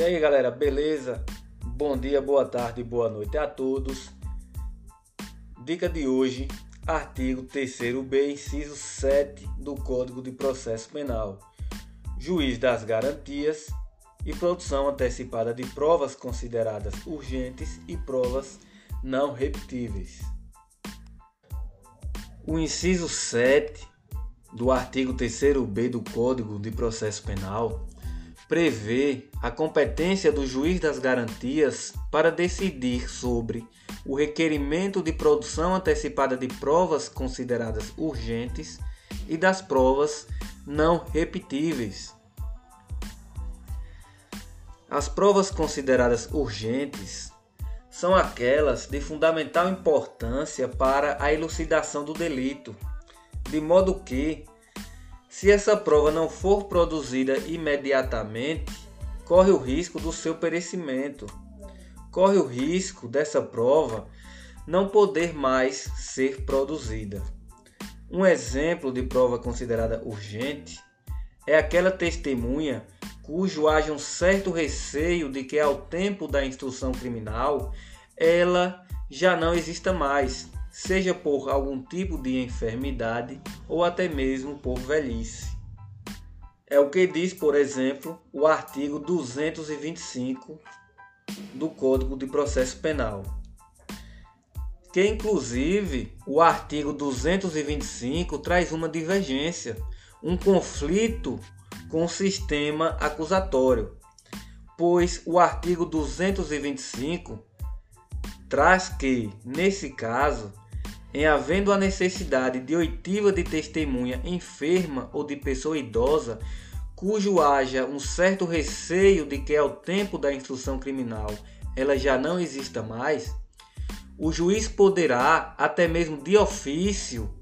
E aí galera, beleza? Bom dia, boa tarde, boa noite a todos. Dica de hoje, artigo 3b, inciso 7 do Código de Processo Penal. Juiz das garantias e produção antecipada de provas consideradas urgentes e provas não repetíveis. O inciso 7 do artigo 3b do Código de Processo Penal prevê a competência do juiz das garantias para decidir sobre o requerimento de produção antecipada de provas consideradas urgentes e das provas não repetíveis. As provas consideradas urgentes são aquelas de fundamental importância para a elucidação do delito, de modo que, se essa prova não for produzida imediatamente, corre o risco do seu perecimento. Corre o risco dessa prova não poder mais ser produzida. Um exemplo de prova considerada urgente é aquela testemunha cujo haja um certo receio de que ao tempo da instrução criminal ela já não exista mais, seja por algum tipo de enfermidade ou até mesmo por velhice. É o que diz, por exemplo, o artigo 225 do Código de Processo Penal. Que inclusive o artigo 225 traz uma divergência, um conflito com o sistema acusatório, pois o artigo 225 traz que, nesse caso, em havendo a necessidade de oitiva de testemunha enferma ou de pessoa idosa, cujo haja um certo receio de que ao tempo da instrução criminal ela já não exista mais, o juiz poderá, até mesmo de ofício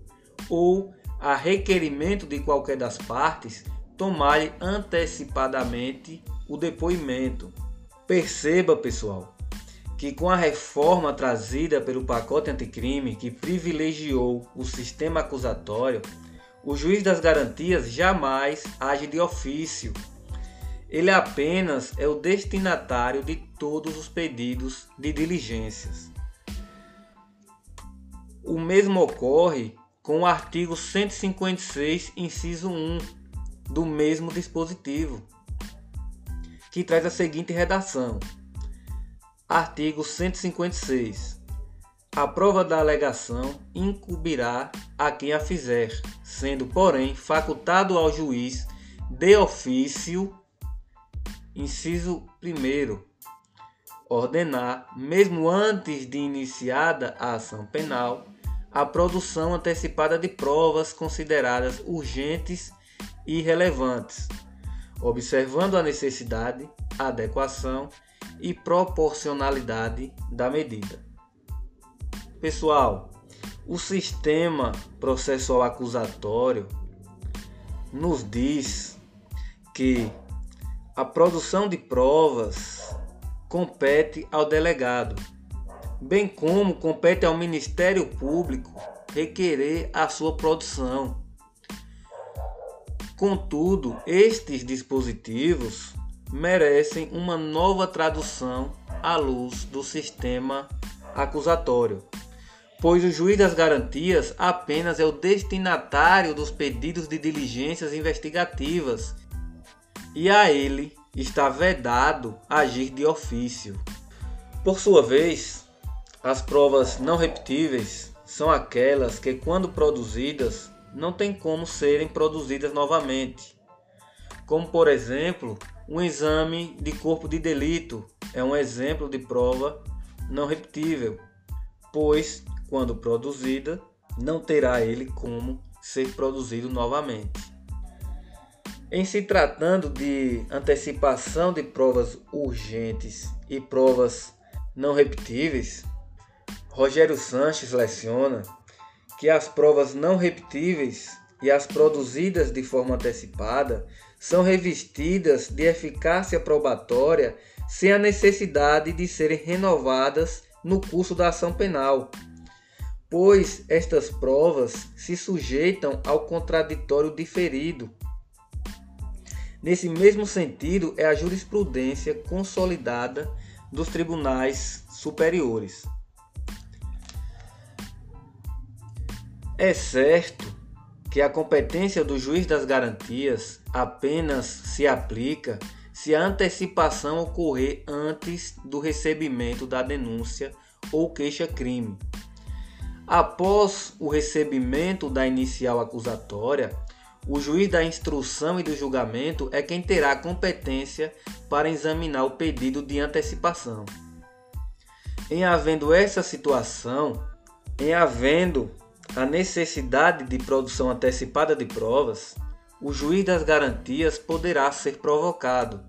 ou a requerimento de qualquer das partes, tomar antecipadamente o depoimento. Perceba, pessoal, que com a reforma trazida pelo pacote anticrime que privilegiou o sistema acusatório, o juiz das garantias jamais age de ofício. Ele apenas é o destinatário de todos os pedidos de diligências. O mesmo ocorre com o artigo 156, inciso 1 do mesmo dispositivo, que traz a seguinte redação: Artigo 156. A prova da alegação incumbirá a quem a fizer, sendo, porém, facultado ao juiz de ofício, inciso 1, ordenar, mesmo antes de iniciada a ação penal, a produção antecipada de provas consideradas urgentes e relevantes, observando a necessidade, adequação e proporcionalidade da medida. Pessoal, o sistema processual acusatório nos diz que a produção de provas compete ao delegado, bem como compete ao Ministério Público requerer a sua produção. Contudo, estes dispositivos merecem uma nova tradução à luz do sistema acusatório, pois o juiz das garantias apenas é o destinatário dos pedidos de diligências investigativas e a ele está vedado agir de ofício. Por sua vez, as provas não repetíveis são aquelas que, quando produzidas, não tem como serem produzidas novamente, como por exemplo um exame de corpo de delito é um exemplo de prova não repetível, pois, quando produzida, não terá ele como ser produzido novamente. Em se tratando de antecipação de provas urgentes e provas não repetíveis, Rogério Sanches leciona que as provas não repetíveis e as produzidas de forma antecipada são revestidas de eficácia probatória sem a necessidade de serem renovadas no curso da ação penal, pois estas provas se sujeitam ao contraditório diferido. Nesse mesmo sentido, é a jurisprudência consolidada dos tribunais superiores. É certo que a competência do juiz das garantias apenas se aplica se a antecipação ocorrer antes do recebimento da denúncia ou queixa-crime. Após o recebimento da inicial acusatória, o juiz da instrução e do julgamento é quem terá competência para examinar o pedido de antecipação. Em havendo essa situação, em havendo a necessidade de produção antecipada de provas, o juiz das garantias poderá ser provocado,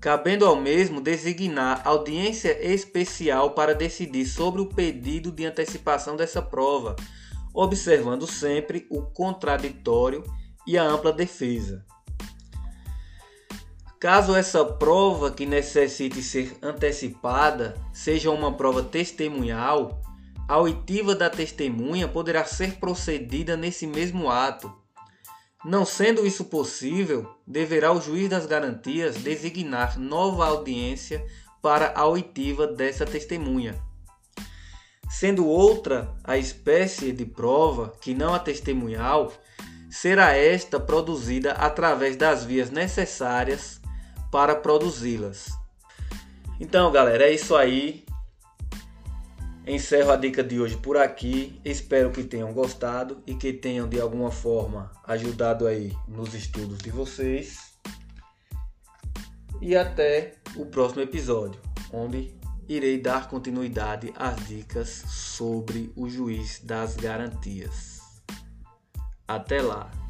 cabendo ao mesmo designar audiência especial para decidir sobre o pedido de antecipação dessa prova, observando sempre o contraditório e a ampla defesa. Caso essa prova que necessite ser antecipada seja uma prova testemunhal, a oitiva da testemunha poderá ser procedida nesse mesmo ato. Não sendo isso possível, deverá o juiz das garantias designar nova audiência para a oitiva dessa testemunha. Sendo outra a espécie de prova que não a testemunhal, será esta produzida através das vias necessárias para produzi-las. Então, galera, é isso aí. Encerro a dica de hoje por aqui. Espero que tenham gostado e que tenham de alguma forma ajudado aí nos estudos de vocês. E até o próximo episódio, onde irei dar continuidade às dicas sobre o juiz das garantias. Até lá!